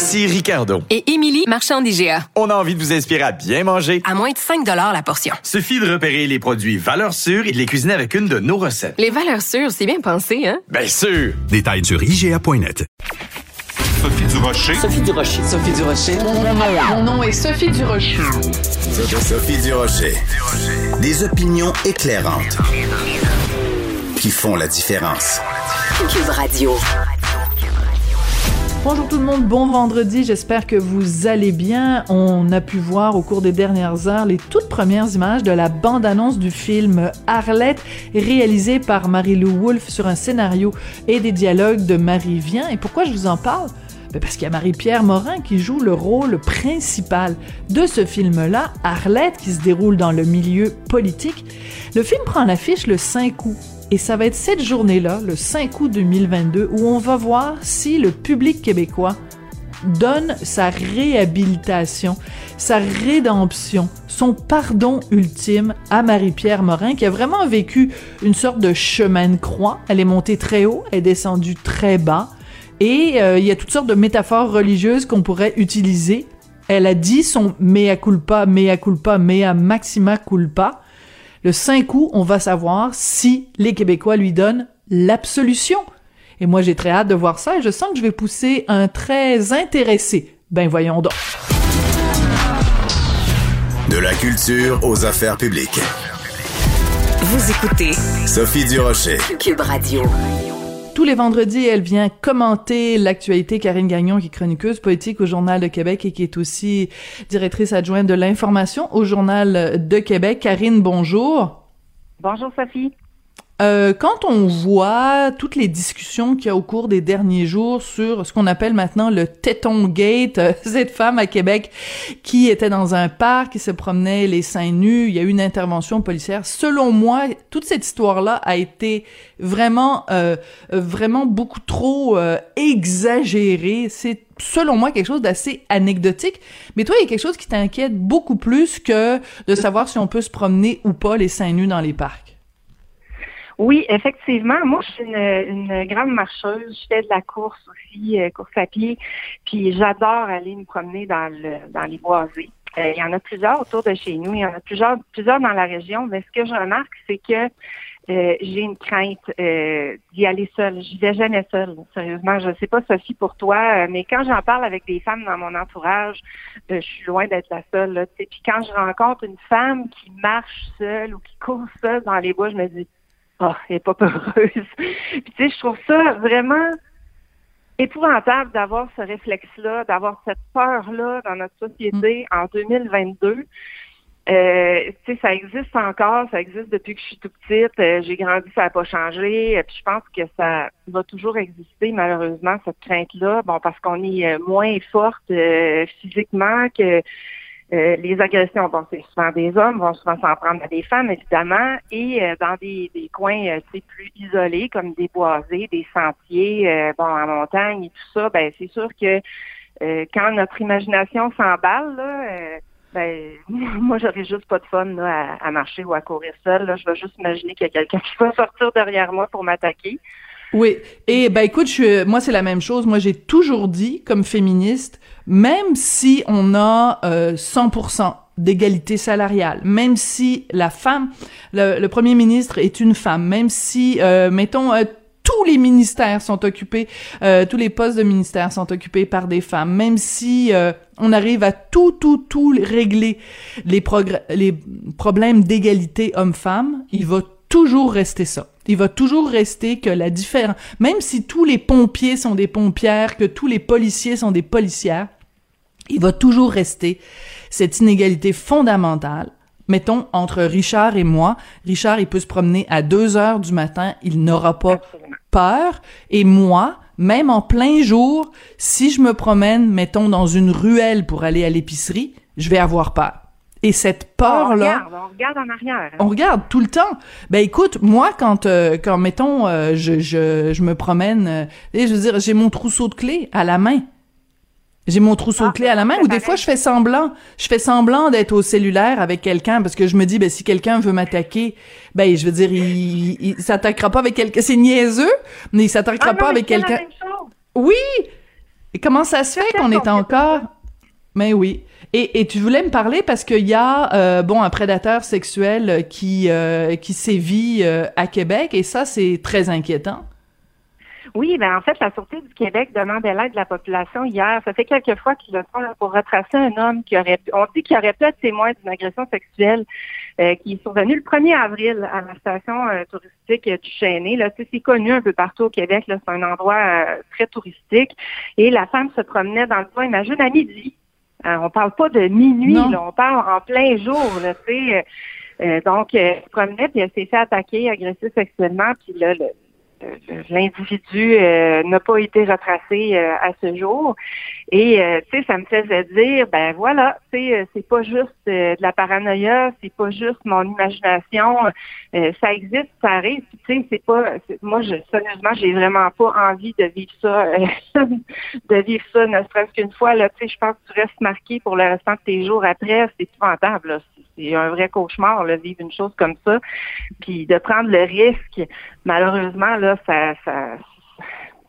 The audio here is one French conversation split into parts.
Ici Ricardo. Et Émilie, marchand d'IGA. On a envie de vous inspirer à bien manger. À moins de 5 la portion. Suffit de repérer les produits valeurs sûres et de les cuisiner avec une de nos recettes. Les valeurs sûres, c'est bien pensé, hein? Bien sûr! Détails sur IGA.net. Sophie Durocher. Sophie Durocher. Sophie Durocher. Mon nom est Sophie Durocher. Sophie Durocher. Des opinions éclairantes qui font la différence. Cube Radio. Bonjour tout le monde, bon vendredi, j'espère que vous allez bien. On a pu voir au cours des dernières heures les toutes premières images de la bande-annonce du film Arlette, réalisé par Marie-Lou Wolfe sur un scénario et des dialogues de Marie Vien. Et pourquoi je vous en parle? Ben, parce qu'il y a Marie-Pierre Morin qui joue le rôle principal de ce film-là, Arlette, qui se déroule dans le milieu politique. Le film prend l'affiche le 5 août et ça va être cette journée-là, le 5 août 2022, où on va voir si le public québécois donne sa réhabilitation, sa rédemption, son pardon ultime à Marie-Pierre Morin, qui a vraiment vécu une sorte de chemin de croix. Elle est montée très haut, elle est descendue très bas, et euh, il y a toutes sortes de métaphores religieuses qu'on pourrait utiliser. Elle a dit son mea culpa, mea culpa, mea maxima culpa. Le 5 août, on va savoir si les Québécois lui donnent l'absolution. Et moi, j'ai très hâte de voir ça et je sens que je vais pousser un très intéressé. Ben voyons donc. De la culture aux affaires publiques. Vous écoutez Sophie Durocher. Cube Radio. Tous les vendredis, elle vient commenter l'actualité. Karine Gagnon, qui est chroniqueuse politique au Journal de Québec et qui est aussi directrice adjointe de l'information au Journal de Québec. Karine, bonjour. Bonjour, Sophie. Euh, quand on voit toutes les discussions qu'il y a au cours des derniers jours sur ce qu'on appelle maintenant le téton gate, euh, cette femme à Québec qui était dans un parc, qui se promenait les seins nus, il y a eu une intervention policière. Selon moi, toute cette histoire-là a été vraiment, euh, vraiment beaucoup trop exagérée. C'est selon moi quelque chose d'assez anecdotique. Mais toi, il y a quelque chose qui t'inquiète beaucoup plus que de savoir si on peut se promener ou pas les seins nus dans les parcs. Oui, effectivement. Moi, je suis une, grande marcheuse. Je fais de la course aussi, euh, course à pied. Puis j'adore aller me promener dans le dans les boisés. Euh, il y en a plusieurs autour de chez nous. Il y en a plusieurs, plusieurs dans la région. Mais ce que je remarque, c'est que euh, j'ai une crainte d'y aller seule. Je vais jamais seule, sérieusement. Je ne sais pas, Sophie, pour toi, mais quand j'en parle avec des femmes dans mon entourage, je suis loin d'être la seule. Là, Puis quand je rencontre une femme qui marche seule ou qui court seule dans les bois, je me dis ah, elle n'est pas peureuse. Puis, tu sais, je trouve ça vraiment épouvantable d'avoir ce réflexe-là, d'avoir cette peur-là dans notre société mm. en 2022. Euh, tu sais, ça existe encore, ça existe depuis que je suis tout petite. Euh, j'ai grandi, ça n'a pas changé. Puis je pense que ça va toujours exister, malheureusement, cette crainte-là. Bon, parce qu'on est euh, moins forte physiquement que euh, les agressions, bon, c'est souvent des hommes, vont souvent s'en prendre à des femmes, évidemment, et euh, dans des, des coins euh, plus isolés, comme des boisés, des sentiers, bon, en montagne et tout ça, ben c'est sûr que quand notre imagination s'emballe, là, ben, moi, j'aurais juste pas de fun là, à, marcher ou à courir seul. Je vais juste imaginer qu'il y a quelqu'un qui va sortir derrière moi pour m'attaquer. Oui. Et ben écoute, je moi c'est la même chose. Moi j'ai toujours dit comme féministe, même si on a euh, 100% d'égalité salariale, même si la femme, le, premier ministre est une femme, même si euh, mettons euh, tous les ministères sont occupés, euh, tous les postes de ministère sont occupés par des femmes, même si on arrive à tout, tout, tout régler les, les problèmes d'égalité homme-femme, il va toujours rester ça. Il va toujours rester que la différence, même si tous les pompiers sont des pompières, que tous les policiers sont des policières, il va toujours rester cette inégalité fondamentale. Mettons, entre Richard et moi, Richard, il peut se promener à deux heures du matin, il n'aura pas peur, et moi, même en plein jour, si je me promène, mettons, dans une ruelle pour aller à l'épicerie, je vais avoir peur. Et cette peur-là... On regarde, on regarde en arrière. On regarde tout le temps. Ben écoute, moi quand euh, quand mettons euh, je, je je me promène, euh, et je veux dire j'ai mon trousseau de clés à la main. J'ai mon trousseau de clés à la main ou des fois je fais semblant, je fais semblant d'être au cellulaire avec quelqu'un parce que je me dis ben si quelqu'un veut m'attaquer, ben je veux dire il, il, s'attaquera pas avec quelqu'un, c'est niaiseux, mais il s'attaquera Ah pas non, avec mais quelqu'un. Oui. Et comment ça se fait qu'on est encore Mais oui. Et, tu voulais me parler parce qu'il y a euh, bon un prédateur sexuel qui euh, qui sévit euh, à Québec et ça c'est très inquiétant. Oui, ben en fait, la Sûreté du Québec demandait l'aide de la population hier. Ça fait quelques fois qu'ils le font là, pour retracer un homme qui aurait on dit qu'il aurait pu être témoin d'une agression sexuelle qui est survenue le 1er avril à la station touristique du Chêné. Là, c'est connu un peu partout au Québec. Là, c'est un endroit très touristique. Et la femme se promenait dans le coin, imagine à midi. Euh, on parle pas de minuit, là, on parle en plein jour. Là, tu sais. Euh, donc, euh, promenait, puis elle s'est fait attaquer, agresser sexuellement, puis là, le- l'individu euh, n'a pas été retracé euh, à ce jour. Et euh, tu sais, ça me faisait dire, ben voilà, euh, c'est pas juste euh, de la paranoïa, c'est pas juste mon imagination, euh, ça existe, ça arrive. Tu sais, c'est pas, moi, je, sérieusement, j'ai vraiment pas envie de vivre ça, de vivre ça, ne serait-ce qu'une fois. Là, tu sais, je pense que tu restes marqué pour le restant de tes jours après. C'est épouvantable. C'est un vrai cauchemar, là, vivre une chose comme ça. Puis de prendre le risque, malheureusement, là, ça, ça,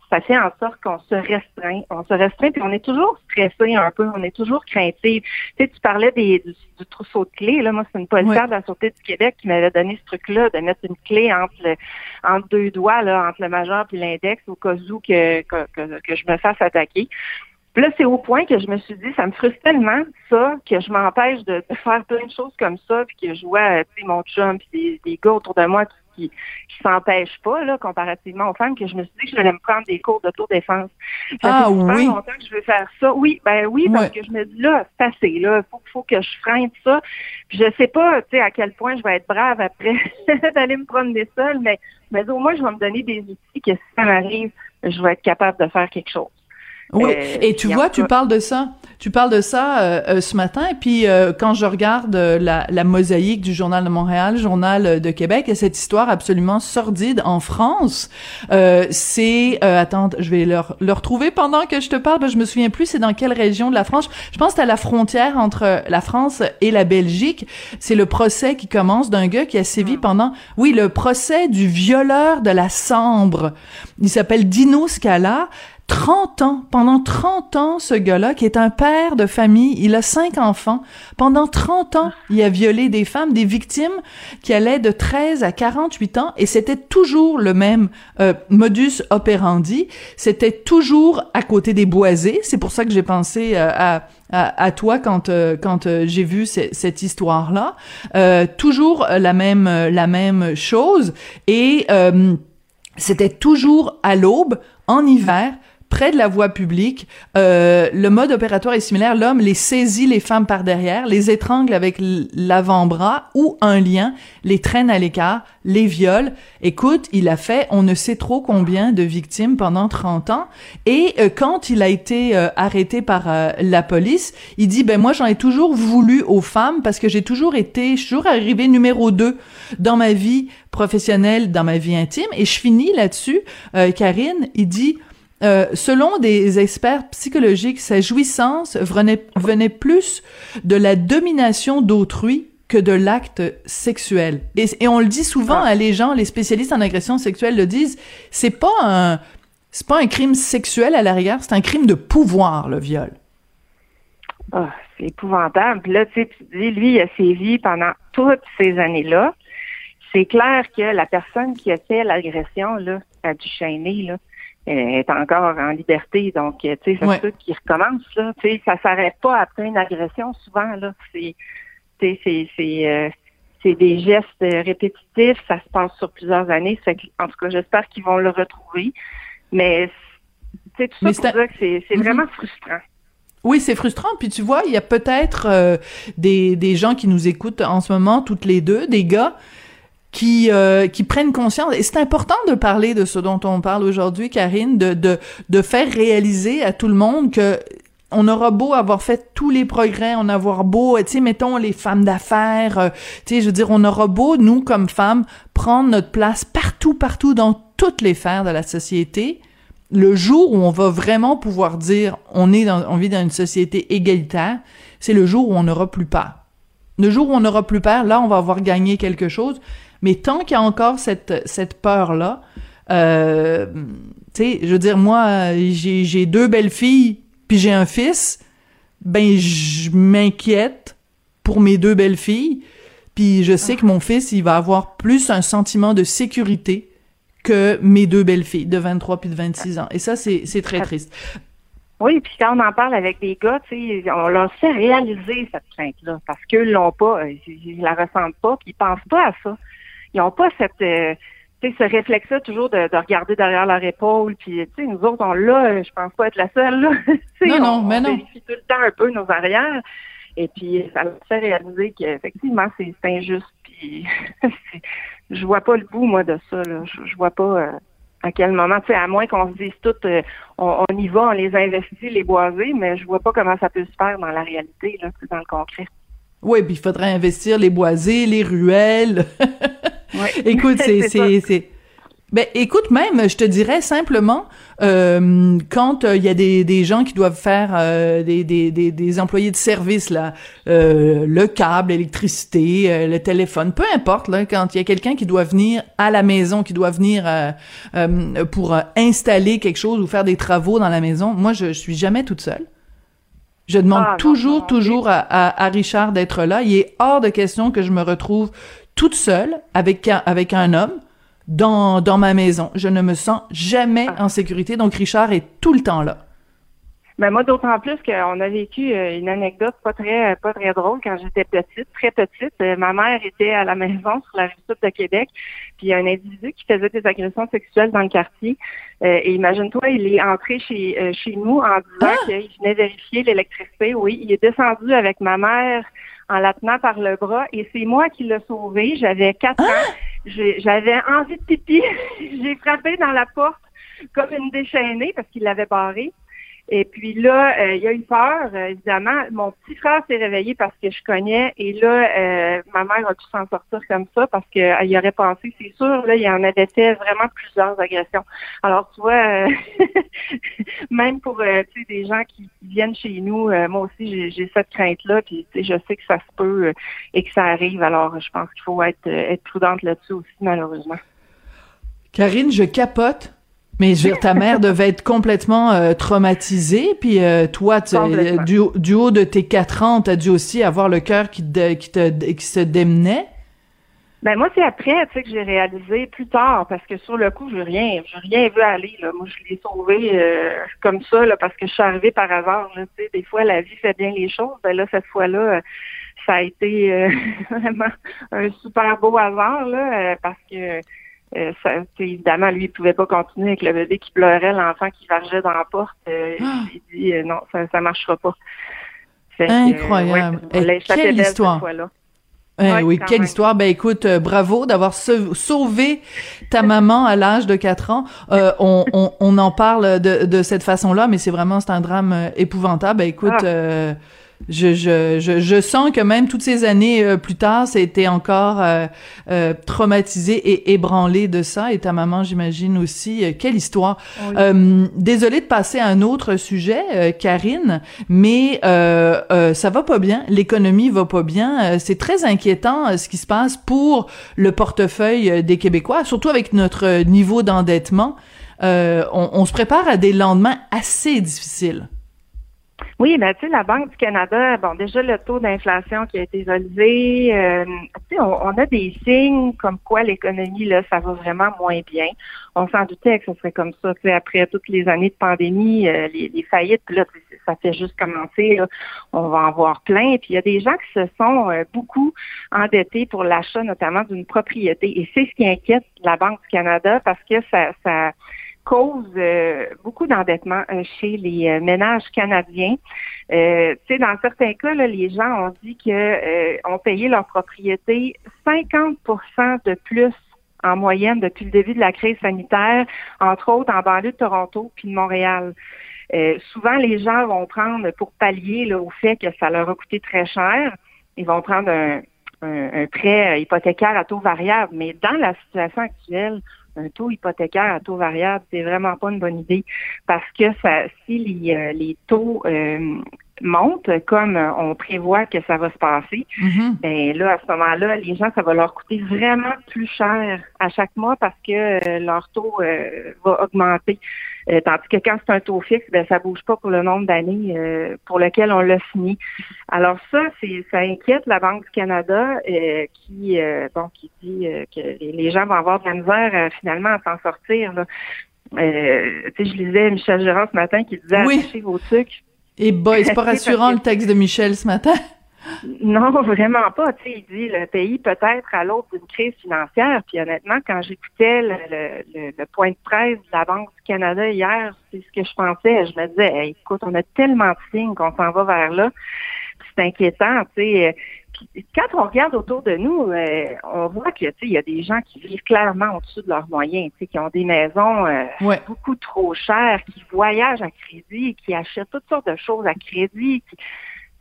ça fait en sorte qu'on se restreint. On se restreint, puis on est toujours stressé un peu, on est toujours craintif. Tu sais, tu parlais des, du, du trousseau de clés. Là, moi, c'est une policière de la Sûreté du Québec qui m'avait donné ce truc-là, de mettre une clé entre, le, entre deux doigts, là, entre le majeur et l'index, au cas où que, que, que, que je me fasse attaquer. Puis là, c'est au point que je me suis dit, ça me frustre tellement, ça, que je m'empêche de, de faire plein de choses comme ça, puis que je vois, tu sais, mon chum, puis des, des gars autour de moi qui, qui s'empêchent pas, là, comparativement aux femmes, que je me suis dit que je allais me prendre des cours d'autodéfense. Ça Ah fait oui. longtemps que je veux faire ça. Oui, ben oui, parce Ouais. que je me dis, là, c'est assez, là, faut, faut que je freine ça. Puis je sais pas, tu sais, à quel point je vais être brave après d'aller me promener seule, mais, mais au moins, je vais me donner des outils que si ça m'arrive, je vais être capable de faire quelque chose. Oui, Euh, et tu vois, tu parles de ça. Tu parles de ça euh, euh, ce matin, et puis euh, quand je regarde euh, la, la mosaïque du Journal de Montréal, Journal de Québec, et cette histoire absolument sordide en France, euh, c'est... Euh, attends, je vais le, le retrouver pendant que je te parle, que je me souviens plus c'est dans quelle région de la France. Je pense que c'est à la frontière entre la France et la Belgique. C'est le procès qui commence d'un gars qui a sévi pendant... Oui, le procès du violeur de la Sambre. Il s'appelle Dino Scala. 30 ans, pendant 30 ans, ce gars-là, qui est un père de famille, il a cinq enfants, pendant 30 ans, il a violé des femmes, des victimes qui allaient de 13 à 48 ans, et c'était toujours le même euh, modus operandi, c'était toujours à côté des boisés, c'est pour ça que j'ai pensé euh, à, à, à toi quand euh, quand euh, j'ai vu ce- cette histoire là euh, toujours la même euh, la même chose. Et c'était toujours à l'aube en hiver près de la voie publique. Euh, le mode opératoire est similaire. L'homme les saisit les femmes par derrière, les étrangle avec l'avant-bras ou un lien, les traîne à l'écart, les viole. Écoute, il a fait on ne sait trop combien de victimes pendant 30 ans. Et euh, quand il a été euh, arrêté par euh, la police, il dit ben moi j'en ai toujours voulu aux femmes parce que j'ai toujours été, je suis toujours arrivé numéro 2 dans ma vie professionnelle, dans ma vie intime. Et je finis là-dessus. Karine, il dit euh, selon des experts psychologiques, sa jouissance venait, venait plus de la domination d'autrui que de l'acte sexuel. Et, et on le dit souvent, Ah. hein, les gens, les spécialistes en agression sexuelle le disent, c'est pas un, c'est pas un crime sexuel à la rigueur, c'est un crime de pouvoir, le viol. Ah, c'est épouvantable. Puis là, tu sais, tu dis, lui, il a sévi pendant toutes ces années-là. C'est clair que la personne qui a fait l'agression, là, à Duchesnay, là, euh, est encore en liberté. Donc, euh, tu sais, ça Ouais. peut qu'il recommence, là. Tu sais, ça s'arrête pas après une agression, souvent, là. C'est, tu sais, c'est, c'est, euh, c'est des gestes euh, répétitifs. Ça se passe sur plusieurs années. Ça fait que, en tout cas, j'espère qu'ils vont le retrouver. Mais, tu sais, tout ça pour c'est- dire que c'est, c'est Mhm. vraiment frustrant. Oui, c'est frustrant. Puis tu vois, il y a peut-être euh, des, des gens qui nous écoutent en ce moment, toutes les deux, des gars qui euh, qui prennent conscience et c'est important de parler de ce dont on parle aujourd'hui Karine de de de faire réaliser à tout le monde que on aura beau avoir fait tous les progrès, on avoir beau, tu sais, mettons les femmes d'affaires, euh, tu sais, je veux dire, on aura beau, nous, comme femmes, prendre notre place partout, partout dans toutes les sphères de la société. Le jour où on va vraiment pouvoir dire on est dans, on vit dans une société égalitaire, c'est le jour où on n'aura plus peur. Le jour où on n'aura plus peur, là, on va avoir gagné quelque chose. Mais tant qu'il y a encore cette, cette peur-là, euh, tu sais, je veux dire, moi, j'ai deux belles filles, puis j'ai un fils, ben, je m'inquiète pour mes deux belles filles, puis je sais que mon fils, il va avoir plus un sentiment de sécurité que mes deux belles filles de 23 puis de 26 ans. Et ça, c'est très triste. Oui, puis quand on en parle avec des gars, on leur fait réaliser cette crainte-là parce qu'eux l'ont pas, euh, ils, la ressentent pas, puis ils pensent pas à ça. Ils ont pas cette, euh, tu sais, ce réflexe-là toujours de, regarder derrière leur épaule, puis tu sais, nous autres, on l'a, euh, je pense pas être la seule, là. non, non, on, mais on non. vérifie tout le temps un peu nos arrières, et puis ça leur fait réaliser qu'effectivement, c'est injuste, puis je vois pas le bout, moi, de ça, là. Je, je vois pas à quel moment, tu sais, à moins qu'on se dise tout, euh, on, y va, on les investit, les boisés, mais je vois pas comment ça peut se faire dans la réalité, là, dans le concret. Oui, puis il faudrait investir les boisés, les ruelles. ouais. Écoute, c'est, c'est, ben, écoute, même, je te dirais simplement, euh, quand euh, il y a des, des gens qui doivent faire euh, des, des, des, des, employés de service, là, euh, le câble, l'électricité, le téléphone, peu importe, là, quand il y a quelqu'un qui doit venir à la maison, qui doit venir pour installer quelque chose ou faire des travaux dans la maison, moi, je, je suis jamais toute seule. Je demande Ah, non, toujours, non, toujours à, à, à Richard d'être là. Il est hors de question que je me retrouve toute seule avec, un- avec un homme dans, dans ma maison. Je ne me sens jamais Ah. en sécurité. Donc, Richard est tout le temps là. Mais moi, d'autant plus qu'on a vécu euh, une anecdote pas très pas très drôle quand j'étais petite, très petite. Euh, ma mère était à la maison sur la rive sud de Québec, puis il y a un individu qui faisait des agressions sexuelles dans le quartier. Euh, et imagine-toi, il est entré chez euh, chez nous en disant qu'il venait vérifier l'électricité. Oui, il est descendu avec ma mère en la tenant par le bras et c'est moi qui l'ai sauvé. J'avais quatre ans. J'ai- J'avais envie de pipi. J'ai frappé dans la porte comme une déchaînée parce qu'il l'avait barrée. Et puis là, euh, il a eu peur, euh, évidemment. Mon petit frère s'est réveillé parce que je cognais. Et là, euh, ma mère a pu s'en sortir comme ça parce qu'elle y aurait pensé, c'est sûr, là, il y en avait fait vraiment plusieurs agressions. Alors, tu vois, même pour des gens qui viennent chez nous, moi aussi, j'ai- cette crainte-là. Puis, je sais que ça se peut et que ça arrive. Alors, je pense qu'il faut être, être prudente là-dessus aussi, malheureusement. Karine, je capote. Mais je veux dire, ta mère devait être complètement euh, traumatisée, puis euh, toi, tu- Complètement. du, haut- du haut de tes quatre ans, t'as dû aussi avoir le cœur qui, qui, te, qui se démenait? Ben moi c'est après tu sais que j'ai réalisé plus tard parce que sur le coup j'ai rien j'ai rien vu aller là moi je l'ai sauvé euh, comme ça là parce que je suis arrivée par hasard là, tu sais des fois la vie fait bien les choses ben là cette fois là ça a été euh, vraiment un super beau hasard là euh, parce que euh, ça, évidemment, lui, il pouvait pas continuer avec le bébé qui pleurait, l'enfant qui vargeait dans la porte. Euh, Ah! Il dit euh, non, ça, ça marchera pas. Fait que, Incroyable. ouais, on Et l'a échappé quelle cette histoire. Eh oui, quelle même. histoire. Ben écoute, euh, bravo d'avoir sau- sauvé ta maman à l'âge de 4 ans. Euh, on, on, on en parle de, de cette façon-là, mais c'est vraiment c'est un drame euh, épouvantable. Ben écoute, Ah. euh, je, je, je, je sens que même toutes ces années euh, plus tard, c'était encore euh, euh, traumatisé et ébranlé de ça. Et ta maman, j'imagine aussi. Euh, quelle histoire. Euh, désolée de passer à un autre sujet, Karine, mais ça va pas bien. L'économie va pas bien. C'est très inquiétant ce qui se passe pour le portefeuille des Québécois, surtout avec notre niveau d'endettement. Euh, on, on se prépare à des lendemains assez difficiles. Oui, ben tu sais, la Banque du Canada, bon, déjà le taux d'inflation qui a été relevé, euh, tu sais, on, on a des signes comme quoi l'économie, là, ça va vraiment moins bien. On s'en doutait que ce serait comme ça, tu sais, après toutes les années de pandémie, euh, les, les faillites, là, ça fait juste commencer, là, on va en voir plein. Puis il y a des gens qui se sont euh, beaucoup endettés pour l'achat notamment d'une propriété. Et c'est ce qui inquiète la Banque du Canada parce que ça, ça cause euh, beaucoup d'endettement euh, chez les euh, ménages canadiens. tu sais, dans certains cas, là, les gens ont dit que ont payé leur propriété 50% de plus en moyenne depuis le début de la crise sanitaire, entre autres en banlieue de Toronto puis de Montréal. souvent, les gens vont prendre pour pallier là, au fait que ça leur a coûté très cher, ils vont prendre un, un prêt hypothécaire à taux variable. Mais dans la situation actuelle, un taux hypothécaire à taux variable, c'est vraiment pas une bonne idée. Parce que ça, si les, euh, les taux euh, montent comme on prévoit que ça va se passer, mm-hmm. ben là à ce moment-là, les gens ça va leur coûter vraiment plus cher à chaque mois parce que euh, leur taux va augmenter. Euh, tandis que quand c'est un taux fixe, ben ça bouge pas pour le nombre d'années euh, pour lequel on l'a fini. Alors ça, c'est ça inquiète la Banque du Canada euh, qui bon qui dit que les gens vont avoir de la misère finalement à s'en sortir. Là. tu sais, je lisais Michel Gérard ce matin qui disait oui. vos trucs. Et boy, c'est pas rassurant le texte de Michel ce matin. Non, vraiment pas. Tu sais, il dit le pays peut-être à l'autre d'une crise financière. Puis honnêtement, quand j'écoutais le, le, point de presse de la Banque du Canada hier, c'est ce que je pensais. Je me disais, écoute, on a tellement de signes qu'on s'en va vers là. C'est inquiétant, tu sais. Quand on regarde autour de nous, euh, on voit que il y a des gens qui vivent clairement au-dessus de leurs moyens, qui ont des maisons euh, beaucoup trop chères, qui voyagent à crédit, qui achètent toutes sortes de choses à crédit. Qui,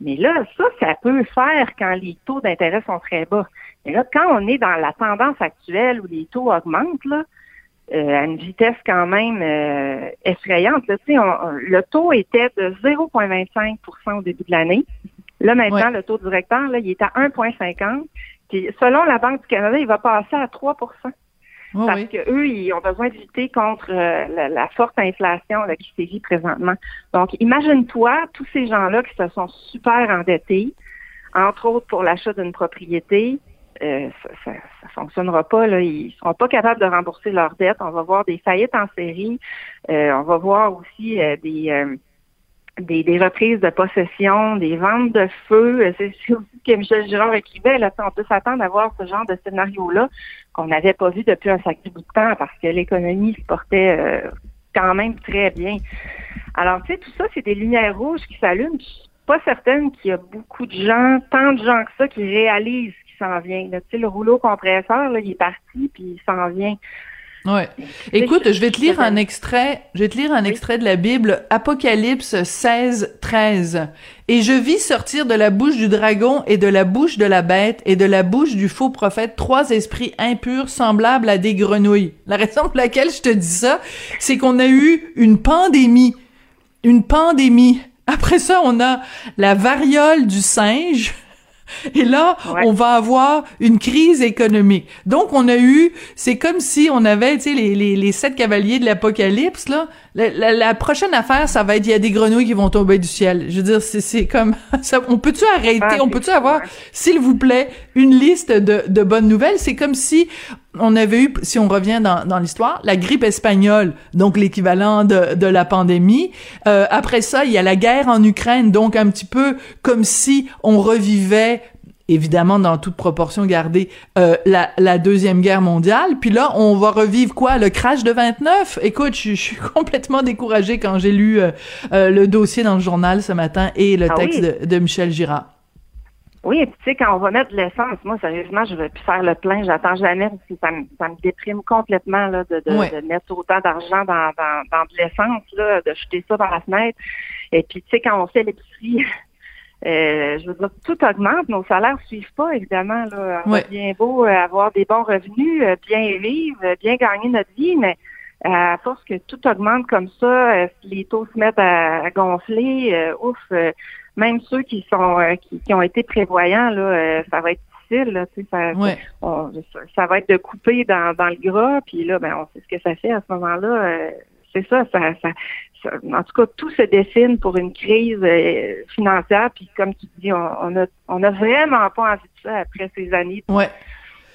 mais là, ça, ça peut faire quand les taux d'intérêt sont très bas. Mais là, quand on est dans la tendance actuelle où les taux augmentent, là, euh, à une vitesse quand même euh, effrayante. Là, on, le taux était de 0,25% au début de l'année. Là, maintenant, le taux directeur, là, il est à 1,50. Puis, selon la Banque du Canada, il va passer à 3% parce que eux, ils ont besoin de lutter contre euh, la, forte inflation là, qui sévit présentement. Donc, imagine-toi tous ces gens-là qui se sont super endettés, entre autres pour l'achat d'une propriété. Euh, ça, ça, fonctionnera pas. Là. Ils seront pas capables de rembourser leurs dettes. On va voir des faillites en série. Euh, on va voir aussi des des, des, reprises de possession, des ventes de feu. C'est aussi ce que Michel Girard écrivait. Là, on peut s'attendre à voir ce genre de scénario-là qu'on n'avait pas vu depuis un sacré bout de temps parce que l'économie se portait euh, quand même très bien. Alors, tu sais, tout ça, c'est des lumières rouges qui s'allument. Je suis pas certaine qu'il y a beaucoup de gens, tant de gens que ça, qui réalisent ce qui s'en vient. Tu sais, le rouleau compresseur, là, il est parti, puis il s'en vient. Ouais. Écoute, je vais te lire un extrait, je vais te lire un extrait de la Bible, Apocalypse 16, 13. Et je vis sortir de la bouche du dragon et de la bouche de la bête et de la bouche du faux prophète trois esprits impurs semblables à des grenouilles. La raison pour laquelle je te dis ça, c'est qu'on a eu une pandémie. Une pandémie. Après ça, on a la variole du singe et là, on va avoir une crise économique. Donc, on a eu, c'est comme si on avait, tu sais, les, les, les sept cavaliers de l'apocalypse, là. La, prochaine affaire, ça va être, il y a des grenouilles qui vont tomber du ciel. Je veux dire, c'est comme, ça, on peut-tu arrêter, ah, on peut-tu avoir, s'il vous plaît, une liste de, de bonnes nouvelles? C'est comme si on avait eu, si on revient dans, dans l'histoire, la grippe espagnole, donc l'équivalent de, de la pandémie. Euh, après ça, il y a la guerre en Ukraine, donc un petit peu comme si on revivait évidemment dans toute proportion gardée, euh, la, la, Deuxième Guerre mondiale. Puis là, on va revivre quoi? Le crash de 29? Écoute, je, suis complètement découragée quand j'ai lu euh, euh, le dossier dans le journal ce matin et le ah texte de, de, Michel Girard. Oui, et puis tu sais, quand on va mettre de l'essence, moi, sérieusement, je vais plus faire le plein, j'attends jamais, parce que ça me, ça me déprime complètement là, de, de, de mettre autant d'argent dans, dans, dans de l'essence, là, de jeter ça par la fenêtre. Et puis, tu sais, quand on fait l'épicerie, Euh, je veux dire, tout augmente, nos salaires ne suivent pas, évidemment. Là. On bien beau euh, avoir des bons revenus, euh, bien vivre, bien gagner notre vie, mais à force que tout augmente comme ça, les taux se mettent à, gonfler, ouf, même ceux qui sont qui, ont été prévoyants, là, ça va être difficile. Là, ça, ça, va être de couper dans, dans le gras, puis là, ben, on sait ce que ça fait à ce moment-là. c'est ça, ça, ça, en tout cas, tout se dessine pour une crise euh, financière. Puis comme tu dis, on, a, on a vraiment pas envie de ça après ces années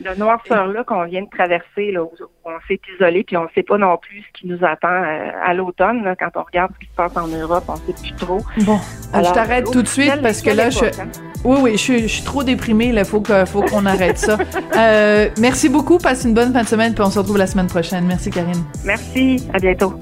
de noirceur-là qu'on vient de traverser, là, où on s'est isolé, puis on ne sait pas non plus ce qui nous attend euh, à l'automne. Quand on regarde ce qui se passe en Europe, on ne sait plus trop. Bon, je t'arrête tout de suite parce que là, je... Oui, oui, je suis, je suis trop déprimée. Il faut qu'on faut qu'on arrête ça. Euh, merci beaucoup. Passe une bonne fin de semaine, puis on se retrouve la semaine prochaine. Merci, Karine. Merci. À bientôt.